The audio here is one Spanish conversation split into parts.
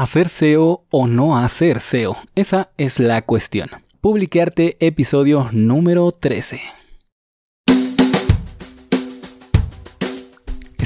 ¿Hacer SEO o no hacer SEO? Esa es la cuestión. Publicarte episodio número 13.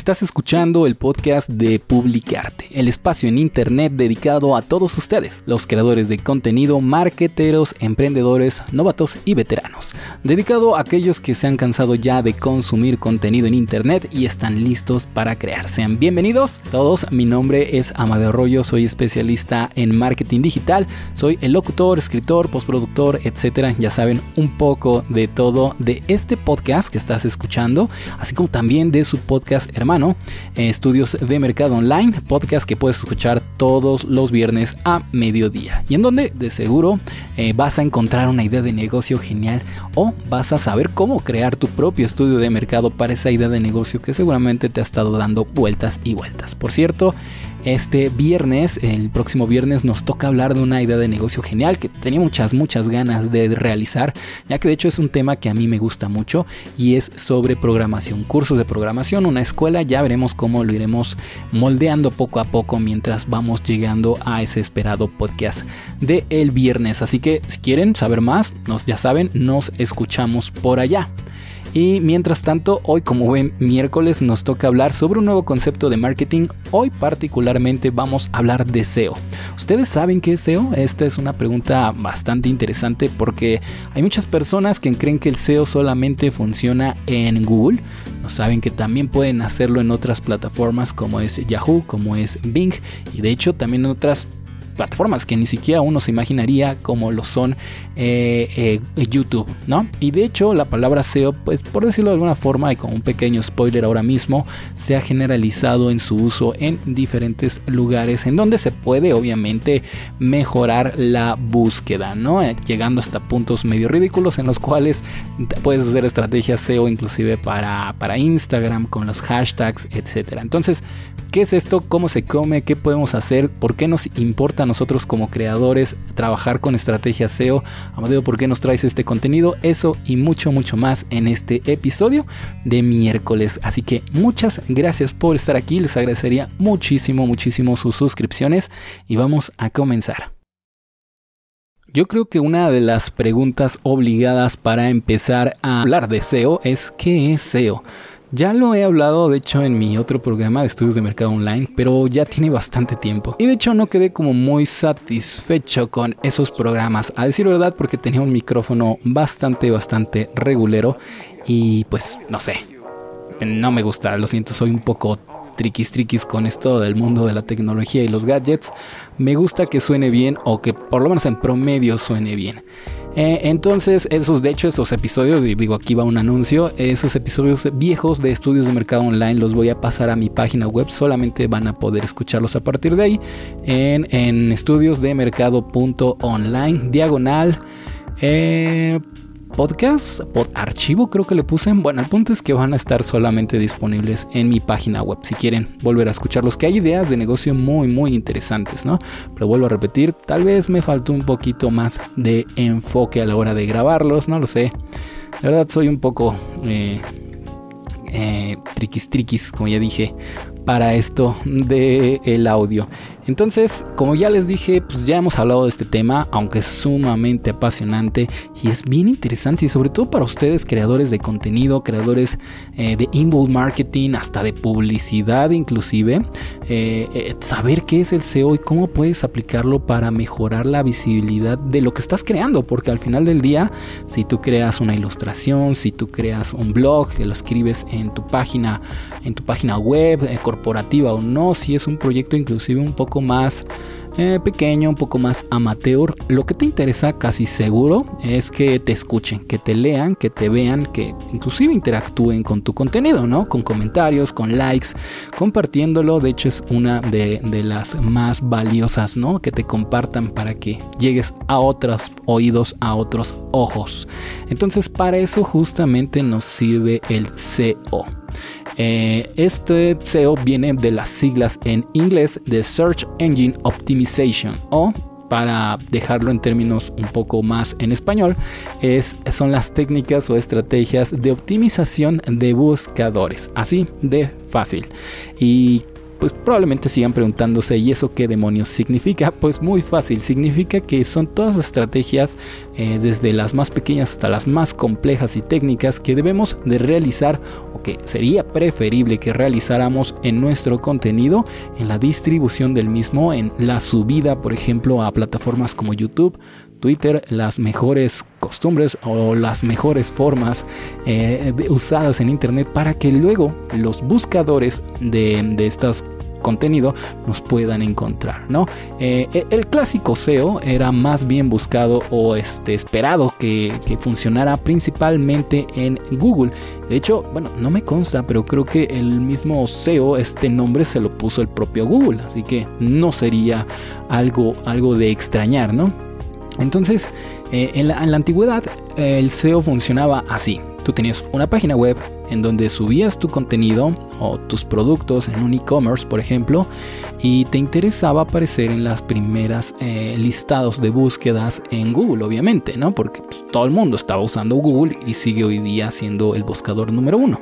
Estás escuchando el podcast de Publicarte, el espacio en Internet dedicado a todos ustedes, los creadores de contenido, marketeros, emprendedores, novatos y veteranos. Dedicado a aquellos que se han cansado ya de consumir contenido en Internet y están listos para crear. Sean bienvenidos todos, mi nombre es Amadeo Arroyo, soy especialista en marketing digital, soy el locutor, escritor, postproductor, etcétera. Ya saben un poco de todo de este podcast que estás escuchando, así como también de su podcast hermano eh, estudios de Mercado Online, podcast que puedes escuchar todos los viernes a mediodía. Y en donde de seguro eh, vas a encontrar una idea de negocio genial o vas a saber cómo crear tu propio estudio de mercado para esa idea de negocio que seguramente te ha estado dando vueltas y vueltas. Por cierto, este viernes, el próximo viernes, nos toca hablar de una idea de negocio genial que tenía muchas, muchas ganas de realizar, ya que de hecho es un tema que a mí me gusta mucho y es sobre programación, cursos de programación, una escuela, ya veremos cómo lo iremos moldeando poco a poco mientras vamos llegando a ese esperado podcast de el viernes. Así que si quieren saber más, nos ya saben, nos escuchamos por allá. Y mientras tanto, hoy como ven miércoles nos toca hablar sobre un nuevo concepto de marketing. Hoy particularmente vamos a hablar de SEO. ¿Ustedes saben qué es SEO? Esta es una pregunta bastante interesante porque hay muchas personas que creen que el SEO solamente funciona en Google. No saben que también pueden hacerlo en otras plataformas como es Yahoo, como es Bing y de hecho también en otras plataformas que ni siquiera uno se imaginaría como lo son eh, eh, YouTube, ¿no? Y de hecho la palabra SEO, pues por decirlo de alguna forma y con un pequeño spoiler ahora mismo, se ha generalizado en su uso en diferentes lugares en donde se puede obviamente mejorar la búsqueda, ¿no? Eh, llegando hasta puntos medio ridículos en los cuales puedes hacer estrategias SEO inclusive para, para Instagram con los hashtags, etcétera. Entonces, ¿qué es esto? ¿Cómo se come? ¿Qué podemos hacer? ¿Por qué nos importa nosotros como creadores trabajar con estrategia SEO. Amadeo, ¿por qué nos traes este contenido? Eso y mucho, mucho más en este episodio de miércoles. Así que muchas gracias por estar aquí. Les agradecería muchísimo, muchísimo sus suscripciones y vamos a comenzar. Yo creo que una de las preguntas obligadas para empezar a hablar de SEO es ¿qué es SEO? Ya lo he hablado, de hecho, en mi otro programa de estudios de mercado online, pero ya tiene bastante tiempo. Y de hecho no quedé como muy satisfecho con esos programas, a decir verdad, porque tenía un micrófono bastante, bastante regulero y pues no sé, no me gusta, lo siento, soy un poco triquis triquis con esto del mundo de la tecnología y los gadgets. Me gusta que suene bien o que por lo menos en promedio suene bien. Eh, entonces, esos, de hecho, esos episodios, y digo, aquí va un anuncio, esos episodios viejos de estudios de mercado online los voy a pasar a mi página web, solamente van a poder escucharlos a partir de ahí en, en estudiosdemercado.online, diagonal. Eh, podcast, pod archivo creo que le puse. Bueno, el punto es que van a estar solamente disponibles en mi página web si quieren volver a escucharlos, que hay ideas de negocio muy muy interesantes, ¿no? Pero vuelvo a repetir, tal vez me faltó un poquito más de enfoque a la hora de grabarlos, no lo sé. La verdad soy un poco eh, eh, triquis triquis, como ya dije, para esto del el audio. Entonces, como ya les dije, pues ya hemos hablado de este tema, aunque es sumamente apasionante y es bien interesante y sobre todo para ustedes creadores de contenido, creadores eh, de inbound marketing, hasta de publicidad inclusive, eh, eh, saber qué es el SEO y cómo puedes aplicarlo para mejorar la visibilidad de lo que estás creando, porque al final del día, si tú creas una ilustración, si tú creas un blog, que lo escribes en tu página, en tu página web, corporativa o no, si es un proyecto inclusive un poco más eh, pequeño, un poco más amateur, lo que te interesa casi seguro es que te escuchen, que te lean, que te vean, que inclusive interactúen con tu contenido, ¿no? Con comentarios, con likes, compartiéndolo. De hecho es una de, las más valiosas, ¿no? Que te compartan para que llegues a otros oídos, a otros ojos. Entonces para eso justamente nos sirve el SEO. Eh, este SEO viene de las siglas en inglés de Search Engine Optimization o para dejarlo en términos un poco más en español, es, son las técnicas o estrategias de optimización de buscadores. Así de fácil. Y pues probablemente sigan preguntándose, ¿y eso qué demonios significa? Pues muy fácil, significa que son todas estrategias, eh, desde las más pequeñas hasta las más complejas y técnicas, que debemos de realizar o que sería preferible que realizáramos en nuestro contenido, en la distribución del mismo, en la subida, por ejemplo, a plataformas como YouTube, Twitter las mejores costumbres o las mejores formas eh, usadas en Internet para que luego los buscadores de, de estas contenido nos puedan encontrar, ¿no? Eh, e, el clásico SEO era más bien buscado o este, esperado que, que, funcionara principalmente en Google. De hecho, bueno, no me consta, pero creo que el mismo SEO, este nombre se lo puso el propio Google, así que no sería algo, algo de extrañar, ¿no? Entonces, eh, en, la, antigüedad el SEO funcionaba así. Tú tenías una página web en donde subías tu contenido o tus productos en un e-commerce, por ejemplo, y te interesaba aparecer en las primeras eh, listados de búsquedas en Google, obviamente, ¿no? Porque pues, todo el mundo estaba usando Google y sigue hoy día siendo el buscador número uno.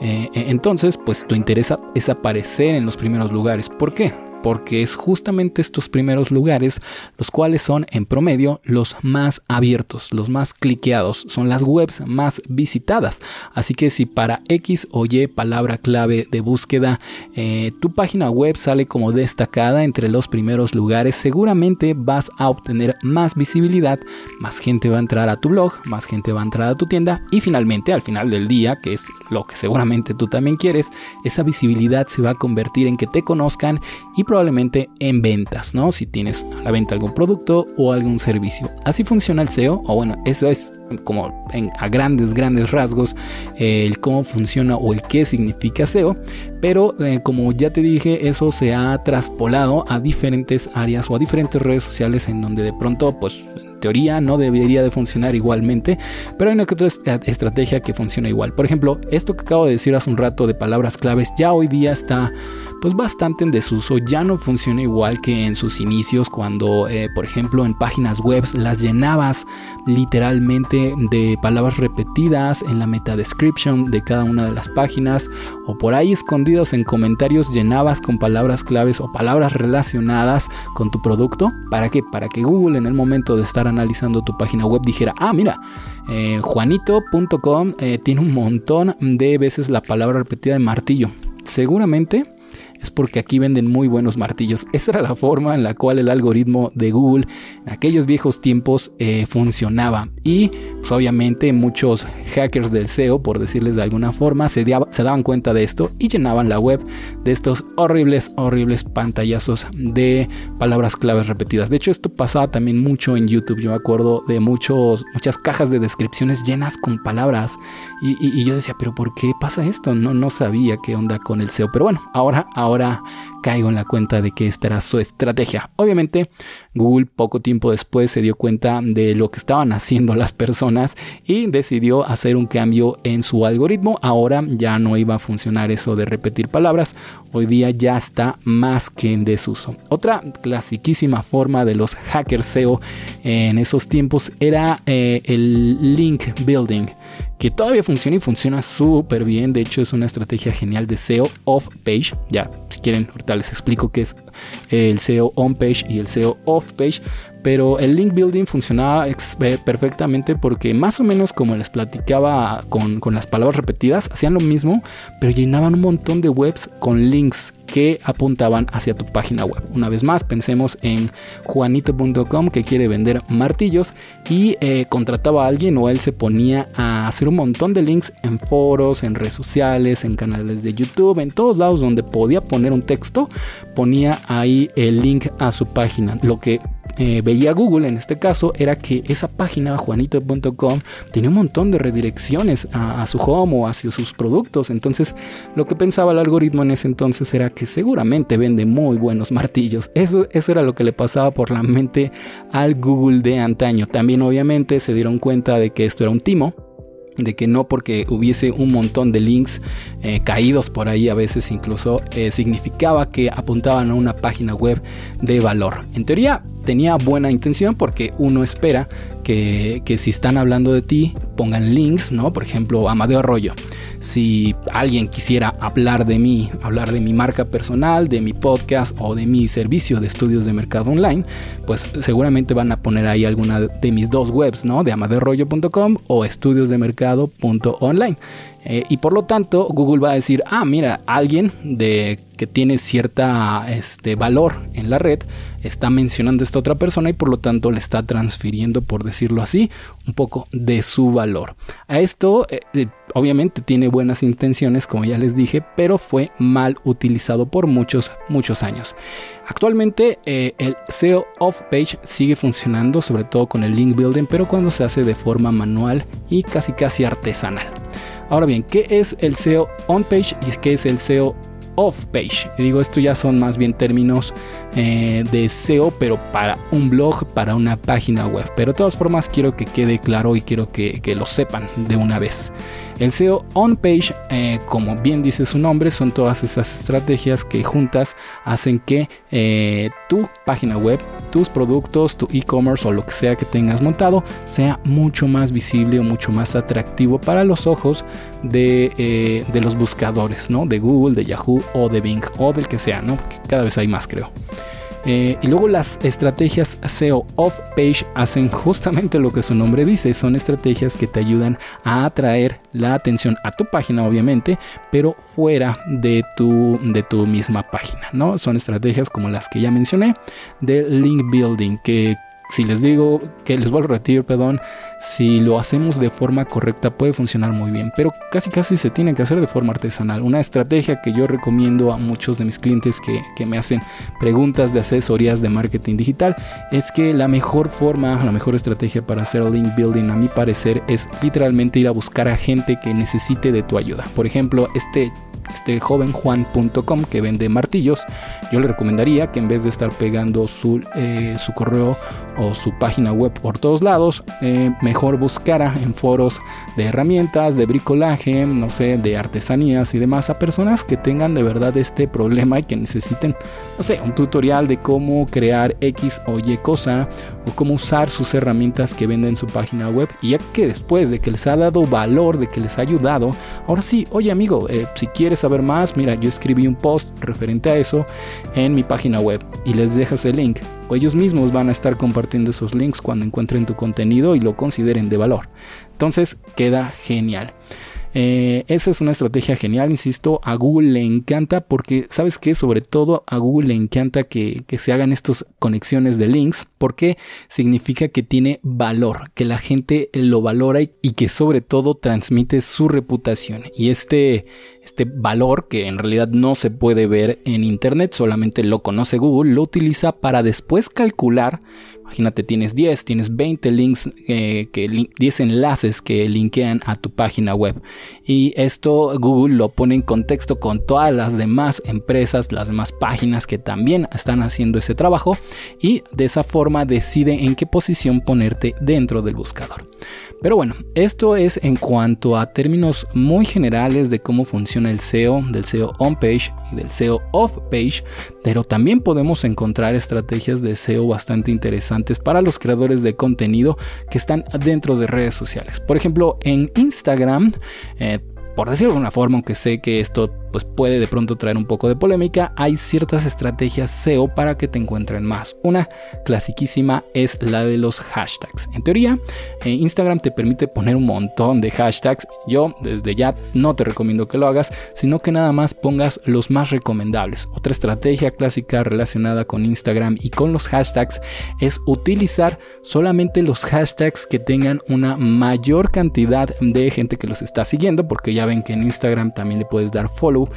Eh, entonces, pues tu interés es aparecer en los primeros lugares. ¿Por qué? Porque es justamente estos primeros lugares los cuales son en promedio los más abiertos, los más cliqueados, son las webs más visitadas. Así que si para X o Y palabra clave de búsqueda eh, tu página web sale como destacada entre los primeros lugares, seguramente vas a obtener más visibilidad, más gente va a entrar a tu blog, más gente va a entrar a tu tienda y finalmente al final del día, que es lo que seguramente tú también quieres, esa visibilidad se va a convertir en que te conozcan y probablemente en ventas, ¿no? Si tienes a la venta algún producto o algún servicio. Así funciona el SEO, o bueno, eso es como a grandes, grandes rasgos el cómo funciona o el qué significa SEO, pero eh, como ya te dije, eso se ha traspolado a diferentes áreas o a diferentes redes sociales en donde de pronto, pues teoría no debería de funcionar igualmente, pero hay una que otra estrategia que funciona igual. Por ejemplo, esto que acabo de decir hace un rato de palabras claves ya hoy día está pues bastante en desuso, ya no funciona igual que en sus inicios cuando eh, por ejemplo en páginas web las llenabas literalmente de palabras repetidas en la meta description de cada una de las páginas o por ahí escondidos en comentarios llenabas con palabras claves o palabras relacionadas con tu producto. ¿Para qué? Para que Google en el momento de estar analizando tu página web dijera, ah, mira, eh, juanito.com eh, tiene un montón de veces la palabra repetida de martillo. Seguramente es porque aquí venden muy buenos martillos. Esa era la forma en la cual el algoritmo de Google en aquellos viejos tiempos eh, funcionaba. Y pues, obviamente muchos hackers del SEO, por decirles de alguna forma, se, daban cuenta de esto y llenaban la web de estos horribles, horribles pantallazos de palabras claves repetidas. De hecho, esto pasaba también mucho en YouTube. Yo me acuerdo de muchos, muchas cajas de descripciones llenas con palabras. Y, yo decía, pero ¿por qué pasa esto? No, no sabía qué onda con el SEO. Pero bueno, ahora, ahora ahora caigo en la cuenta de que esta era su estrategia. Obviamente, Google poco tiempo después se dio cuenta de lo que estaban haciendo las personas y decidió hacer un cambio en su algoritmo. Ahora ya no iba a funcionar eso de repetir palabras. Hoy día ya está más que en desuso. Otra clasiquísima forma de los hackers SEO en esos tiempos era eh, el link building que todavía funciona y funciona súper bien. De hecho, es una estrategia genial de SEO off page. Ya, si quieren, ahorita les explico qué es el SEO on page y el SEO off page. Pero el link building funcionaba eh, perfectamente porque más o menos como les platicaba con, con las palabras repetidas, hacían lo mismo, pero llenaban un montón de webs con links que apuntaban hacia tu página web. Una vez más, pensemos en juanito.com que quiere vender martillos y eh, contrataba a alguien o él se ponía a hacer un montón de links en foros, en redes sociales, en canales de YouTube, en todos lados donde podía poner un texto, ponía ahí el link a su página. Lo que eh, veía Google en este caso era que esa página juanito.com tenía un montón de redirecciones a, su home o hacia sus productos. Entonces lo que pensaba el algoritmo en ese entonces era que seguramente vende muy buenos martillos. Eso, eso era lo que le pasaba por la mente al Google de antaño. También obviamente se dieron cuenta de que esto era un timo de que no porque hubiese un montón de links eh, caídos por ahí a veces incluso eh, significaba que apuntaban a una página web de valor. En teoría tenía buena intención porque uno espera que, si están hablando de ti pongan links, ¿no? Por ejemplo, Amadeo Arroyo. si alguien quisiera hablar de mí, hablar de mi marca personal, de mi podcast o de mi servicio de estudios de mercado online, pues seguramente van a poner ahí alguna de mis dos webs, ¿no? De amadorrollo.com o estudiosdemercado.online. Eh, y por lo tanto, Google va a decir, ah, mira, alguien de, que tiene cierta este, valor en la red está mencionando esta otra persona y por lo tanto le está transfiriendo, por decirlo así, un poco de su valor. A esto, eh, eh, obviamente, tiene buenas intenciones, como ya les dije, pero fue mal utilizado por muchos, muchos años. Actualmente, el SEO off page sigue funcionando, sobre todo con el link building, pero cuando se hace de forma manual y casi casi artesanal. Ahora bien, ¿qué es el SEO on page y qué es el SEO off page? digo, esto ya son más bien términos eh, de SEO, pero para un blog, para una página web. Pero de todas formas, quiero que quede claro y quiero que, que lo sepan de una vez. El SEO on page, eh, como bien dice su nombre, son todas esas estrategias que juntas hacen que eh, tu página web, tus productos, tu e-commerce o lo que sea que tengas montado sea mucho más visible o mucho más atractivo para los ojos de, eh, los buscadores, ¿no? De Google, de Yahoo o de Bing o del que sea, ¿no? Porque cada vez hay más, creo. Eh, y luego las estrategias SEO off page hacen justamente lo que su nombre dice, son estrategias que te ayudan a atraer la atención a tu página obviamente, pero fuera de tu, de tu misma página, ¿no? Son estrategias como las que ya mencioné de link building que si les digo que les vuelvo a repetir, perdón, si lo hacemos de forma correcta puede funcionar muy bien, pero casi casi se tiene que hacer de forma artesanal. Una estrategia que yo recomiendo a muchos de mis clientes que, que me hacen preguntas de asesorías de marketing digital es que la mejor forma, la mejor estrategia para hacer link building a mi parecer es literalmente ir a buscar a gente que necesite de tu ayuda. Por ejemplo, este este joven juan.com que vende martillos, yo le recomendaría que en vez de estar pegando su, eh, su correo o su página web por todos lados, eh, mejor buscara en foros de herramientas, de bricolaje, no sé, de artesanías y demás a personas que tengan de verdad este problema y que necesiten, no sé, un tutorial de cómo crear X o Y cosa o cómo usar sus herramientas que venden en su página web. Y ya que después de que les ha dado valor, de que les ha ayudado, ahora sí, oye amigo, eh, si quieres saber más, mira, yo escribí un post referente a eso en mi página web y les dejas el link. Ellos mismos van a estar compartiendo esos links cuando encuentren tu contenido y lo consideren de valor. Entonces queda genial. Eh, esa es una estrategia genial, insisto, a Google le encanta porque, ¿sabes qué? Sobre todo a Google le encanta que, que se hagan estas conexiones de links porque significa que tiene valor, que la gente lo valora y, y que sobre todo transmite su reputación. Y este, este valor que en realidad no se puede ver en Internet, solamente lo conoce Google, lo utiliza para después calcular Imagínate, tienes 10, tienes 20 links, eh, que 10 enlaces que linkean a tu página web. Y esto Google lo pone en contexto con todas las demás empresas, las demás páginas que también están haciendo ese trabajo. Y de esa forma decide en qué posición ponerte dentro del buscador. Pero bueno, esto es en cuanto a términos muy generales de cómo funciona el SEO, del SEO on page y del SEO off page, pero también podemos encontrar estrategias de SEO bastante interesantes para los creadores de contenido que están dentro de redes sociales. Por ejemplo, en Instagram, eh, por decirlo de alguna forma, aunque sé que esto pues puede de pronto traer un poco de polémica, hay ciertas estrategias SEO para que te encuentren más. Una clasiquísima es la de los hashtags. En teoría, eh, Instagram te permite poner un montón de hashtags. Yo desde ya no te recomiendo que lo hagas, sino que nada más pongas los más recomendables. Otra estrategia clásica relacionada con Instagram y con los hashtags es utilizar solamente los hashtags que tengan una mayor cantidad de gente que los está siguiendo, porque ya ven que en Instagram también le puedes dar follow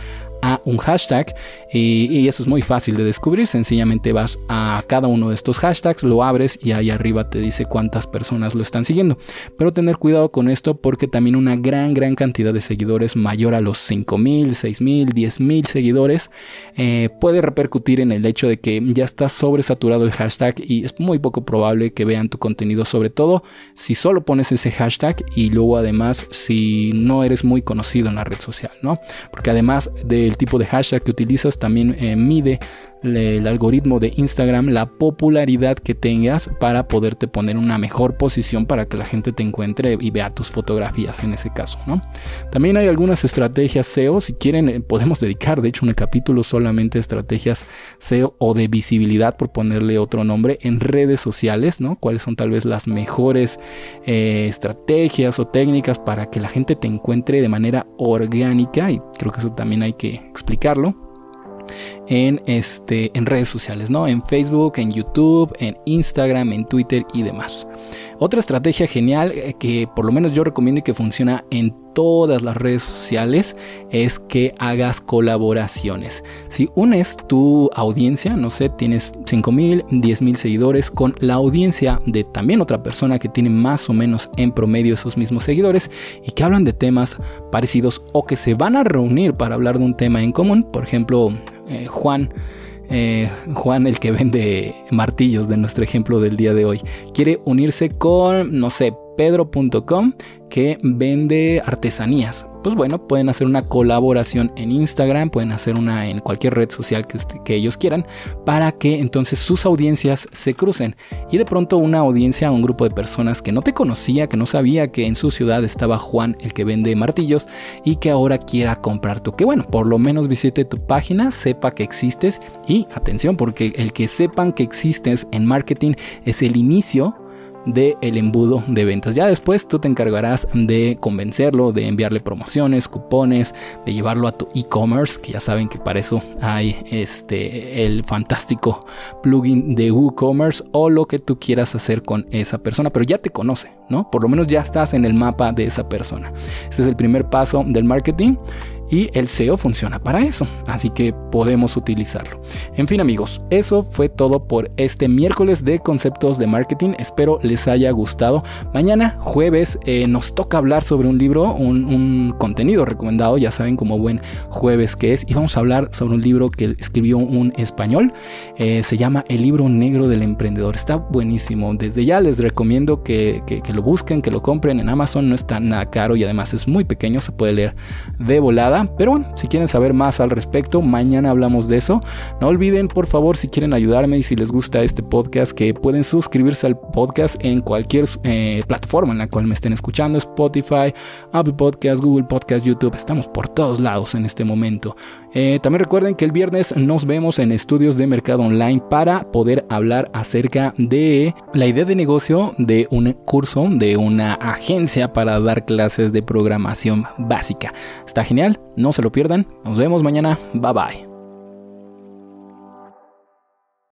a un hashtag y, eso es muy fácil de descubrir. Sencillamente vas a cada uno de estos hashtags, lo abres y ahí arriba te dice cuántas personas lo están siguiendo. Pero tener cuidado con esto porque también una gran, gran cantidad de seguidores mayor a los 5000, 6000, 10000 seguidores eh, puede repercutir en el hecho de que ya está sobresaturado el hashtag y es muy poco probable que vean tu contenido, sobre todo si solo pones ese hashtag y luego además si no eres muy conocido en la red social, ¿no? Porque además del tipo de hashtag que utilizas también eh, mide el algoritmo de Instagram, la popularidad que tengas para poderte poner una mejor posición para que la gente te encuentre y vea tus fotografías en ese caso, ¿no? También hay algunas estrategias SEO, si quieren eh, podemos dedicar de hecho un capítulo solamente a estrategias SEO o de visibilidad por ponerle otro nombre en redes sociales, ¿no? Cuáles son tal vez las mejores eh, estrategias o técnicas para que la gente te encuentre de manera orgánica y creo que eso también hay que explicarlo en, este, en redes sociales, ¿no? En Facebook, en YouTube, en Instagram, en Twitter y demás. Otra estrategia genial eh, que por lo menos yo recomiendo y que funciona en todas las redes sociales es que hagas colaboraciones. Si unes tu audiencia, no sé, tienes 5.000, 10.000 seguidores con la audiencia de también otra persona que tiene más o menos en promedio esos mismos seguidores y que hablan de temas parecidos o que se van a reunir para hablar de un tema en común, por ejemplo, eh, Juan. Eh, Juan, el que vende martillos de nuestro ejemplo del día de hoy, quiere unirse con, no sé, pedro.com que vende artesanías. Pues bueno, pueden hacer una colaboración en Instagram, pueden hacer una en cualquier red social que, ellos quieran, para que entonces sus audiencias se crucen. Y de pronto una audiencia, un grupo de personas que no te conocía, que no sabía que en su ciudad estaba Juan, el que vende martillos, y que ahora quiera comprar tú. Que bueno, por lo menos visite tu página, sepa que existes y atención, porque el que sepan que existes en marketing es el inicio de el embudo de ventas. Ya después tú te encargarás de convencerlo, de enviarle promociones, cupones, de llevarlo a tu e-commerce, que ya saben que para eso hay este el fantástico plugin de WooCommerce o lo que tú quieras hacer con esa persona, pero ya te conoce, ¿no? Por lo menos ya estás en el mapa de esa persona. Este es el primer paso del marketing y el SEO funciona para eso, así que podemos utilizarlo. En fin amigos, eso fue todo por este miércoles de conceptos de marketing, espero les haya gustado. Mañana jueves eh, nos toca hablar sobre un libro, un, contenido recomendado, ya saben como buen jueves que es, y vamos a hablar sobre un libro que escribió un español, eh, se llama El libro negro del emprendedor, está buenísimo, desde ya les recomiendo que, que lo busquen, que lo compren. En Amazon, no está nada caro y además es muy pequeño, se puede leer de volada pero bueno, si quieren saber más al respecto, mañana hablamos de eso. No olviden, por favor, si quieren ayudarme y si les gusta este podcast, que pueden suscribirse al podcast en cualquier eh, plataforma en la cual me estén escuchando, Spotify, Apple Podcast, Google Podcast, YouTube. Estamos por todos lados en este momento. Eh, también recuerden que el viernes nos vemos en estudios de mercado online para poder hablar acerca de la idea de negocio de un curso de una agencia para dar clases de programación básica. Está genial. No se lo pierdan. Nos vemos mañana. Bye bye.